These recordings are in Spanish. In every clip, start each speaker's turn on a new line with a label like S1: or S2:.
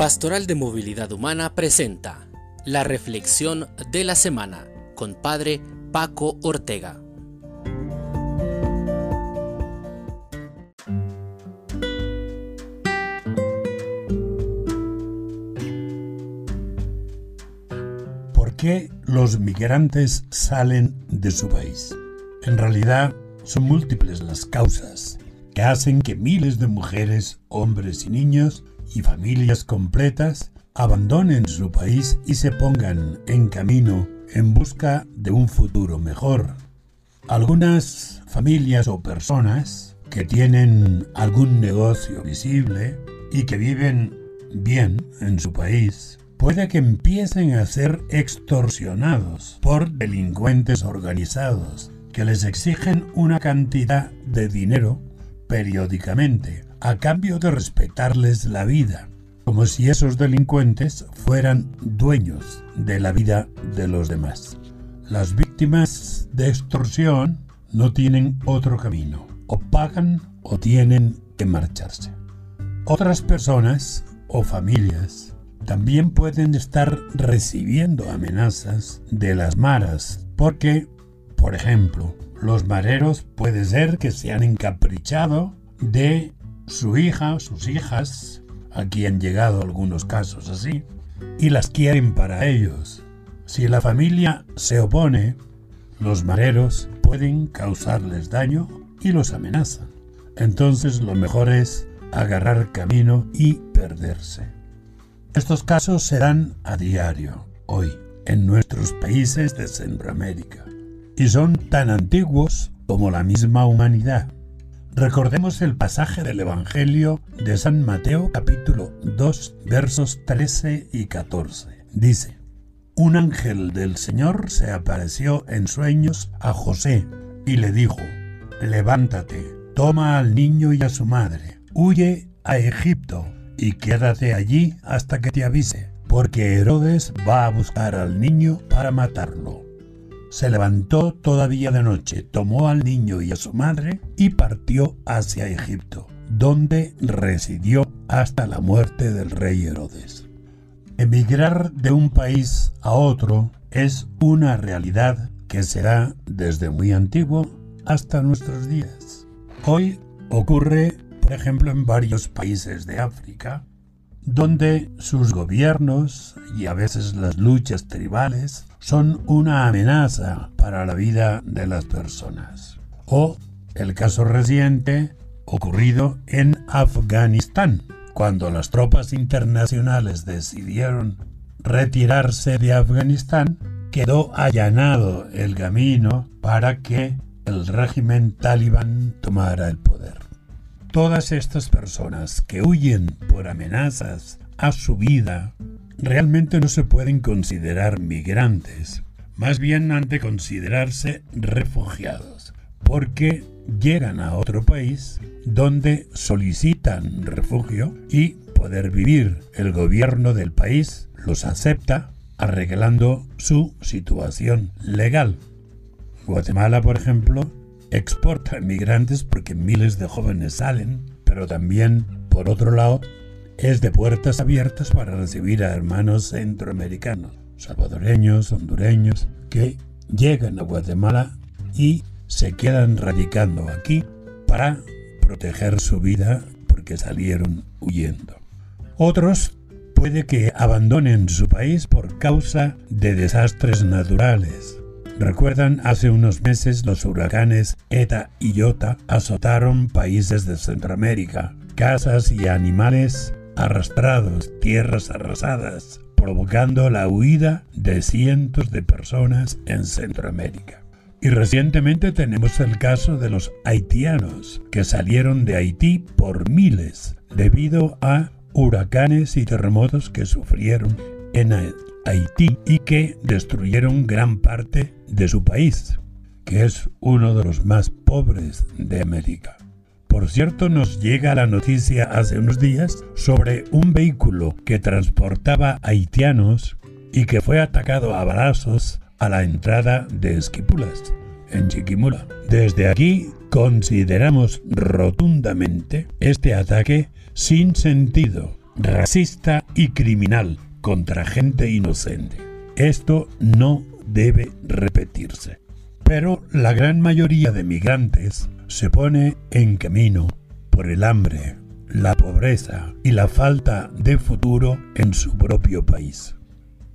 S1: Pastoral de Movilidad Humana presenta la Reflexión de la Semana con Padre Paco Ortega.
S2: ¿Por qué los migrantes salen de su país? En realidad son múltiples las causas que hacen que miles de mujeres, hombres y niños y familias completas abandonen su país y se pongan en camino en busca de un futuro mejor. Algunas familias o personas que tienen algún negocio visible y que viven bien en su país, puede que empiecen a ser extorsionados por delincuentes organizados que les exigen una cantidad de dinero periódicamente a cambio de respetarles la vida, como si esos delincuentes fueran dueños de la vida de los demás. Las víctimas de extorsión no tienen otro camino, o pagan o tienen que marcharse. Otras personas o familias también pueden estar recibiendo amenazas de las maras porque, por ejemplo, los mareros puede ser que se han encaprichado de su hija sus hijas, aquí han llegado algunos casos así, y las quieren para ellos. Si la familia se opone, los mareros pueden causarles daño y los amenazan. Entonces lo mejor es agarrar camino y perderse. Estos casos se dan a diario, hoy, en nuestros países de Centroamérica, y son tan antiguos como la misma humanidad. Recordemos el pasaje del Evangelio de San Mateo capítulo 2 versos 13 y 14. Dice, Un ángel del Señor se apareció en sueños a José y le dijo, Levántate, toma al niño y a su madre, huye a Egipto y quédate allí hasta que te avise, porque Herodes va a buscar al niño para matarlo se levantó todavía de noche, tomó al niño y a su madre y partió hacia Egipto, donde residió hasta la muerte del rey Herodes. Emigrar de un país a otro es una realidad que será desde muy antiguo hasta nuestros días. Hoy ocurre, por ejemplo, en varios países de África, donde sus gobiernos y a veces las luchas tribales son una amenaza para la vida de las personas. O el caso reciente ocurrido en Afganistán, cuando las tropas internacionales decidieron retirarse de Afganistán, quedó allanado el camino para que el régimen talibán tomara el poder. Todas estas personas que huyen por amenazas a su vida realmente no se pueden considerar migrantes, más bien han de considerarse refugiados, porque llegan a otro país donde solicitan refugio y poder vivir. El gobierno del país los acepta arreglando su situación legal. Guatemala, por ejemplo, exporta migrantes porque miles de jóvenes salen, pero también, por otro lado, es de puertas abiertas para recibir a hermanos centroamericanos, salvadoreños, hondureños, que llegan a Guatemala y se quedan radicando aquí para proteger su vida porque salieron huyendo. Otros puede que abandonen su país por causa de desastres naturales. Recuerdan hace unos meses los huracanes ETA y IOTA azotaron países de Centroamérica. Casas y animales arrastrados, tierras arrasadas, provocando la huida de cientos de personas en Centroamérica. Y recientemente tenemos el caso de los haitianos que salieron de Haití por miles debido a huracanes y terremotos que sufrieron en Haití y que destruyeron gran parte de su país, que es uno de los más pobres de América. Por cierto, nos llega la noticia hace unos días sobre un vehículo que transportaba haitianos y que fue atacado a balazos a la entrada de Esquipulas, en Chiquimula. Desde aquí consideramos rotundamente este ataque sin sentido, racista y criminal contra gente inocente. Esto no debe repetirse. Pero la gran mayoría de migrantes se pone en camino por el hambre, la pobreza y la falta de futuro en su propio país.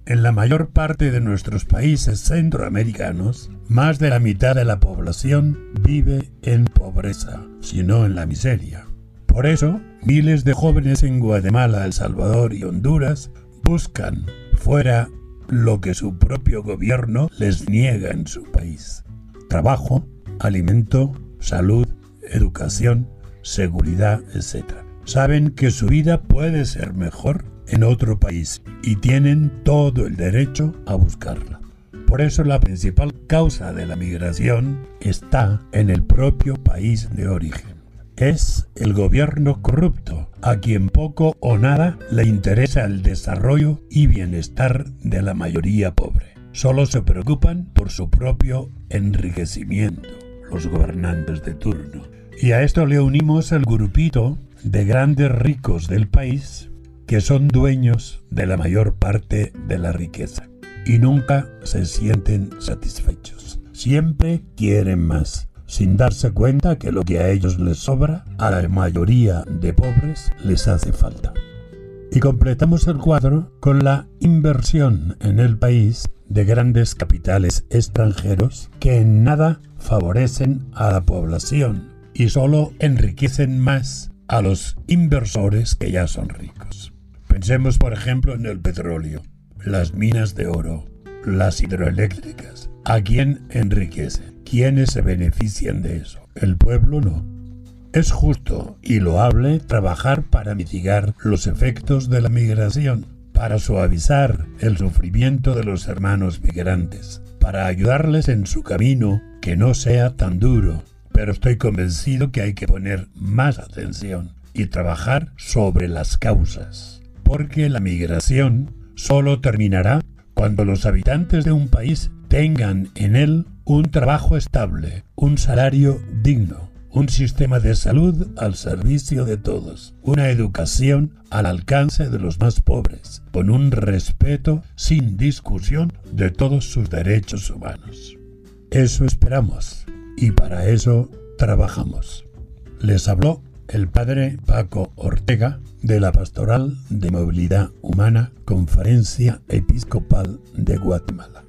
S2: En la mayor parte de nuestros países centroamericanos, más de la mitad de la población vive en pobreza, si no en la miseria. Por eso, miles de jóvenes en Guatemala, El Salvador y Honduras buscan fuera lo que su propio gobierno les niega en su país. Trabajo, alimento, salud, educación, seguridad, etc. Saben que su vida puede ser mejor en otro país y tienen todo el derecho a buscarla. Por eso la principal causa de la migración está en el propio país de origen. Es el gobierno corrupto, a quien poco o nada le interesa el desarrollo y bienestar de la mayoría pobre. Solo se preocupan por su propio enriquecimiento, los gobernantes de turno. Y a esto le unimos el grupito de grandes ricos del país que son dueños de la mayor parte de la riqueza y nunca se sienten satisfechos. Siempre quieren más, sin darse cuenta que lo que a ellos les sobra, a la mayoría de pobres les hace falta. Y completamos el cuadro con la inversión en el país de grandes capitales extranjeros que en nada favorecen a la población y solo enriquecen más a los inversores que ya son ricos. Pensemos, por ejemplo, en el petróleo, las minas de oro, las hidroeléctricas. ¿A quién enriquece? ¿Quiénes se benefician de eso? El pueblo no. Es justo y loable trabajar para mitigar los efectos de la migración, para suavizar el sufrimiento de los hermanos migrantes, para ayudarles en su camino que no sea tan duro. Pero estoy convencido que hay que poner más atención y trabajar sobre las causas porque la migración solo terminará cuando los habitantes de un país tengan en él un trabajo estable, un salario digno, un sistema de salud al servicio de todos, una educación al alcance de los más pobres, con un respeto sin discusión de todos sus derechos humanos. Eso esperamos y para eso trabajamos. Les habló el padre Paco Ortega de la Pastoral de Movilidad Humana, Conferencia Episcopal de Guatemala.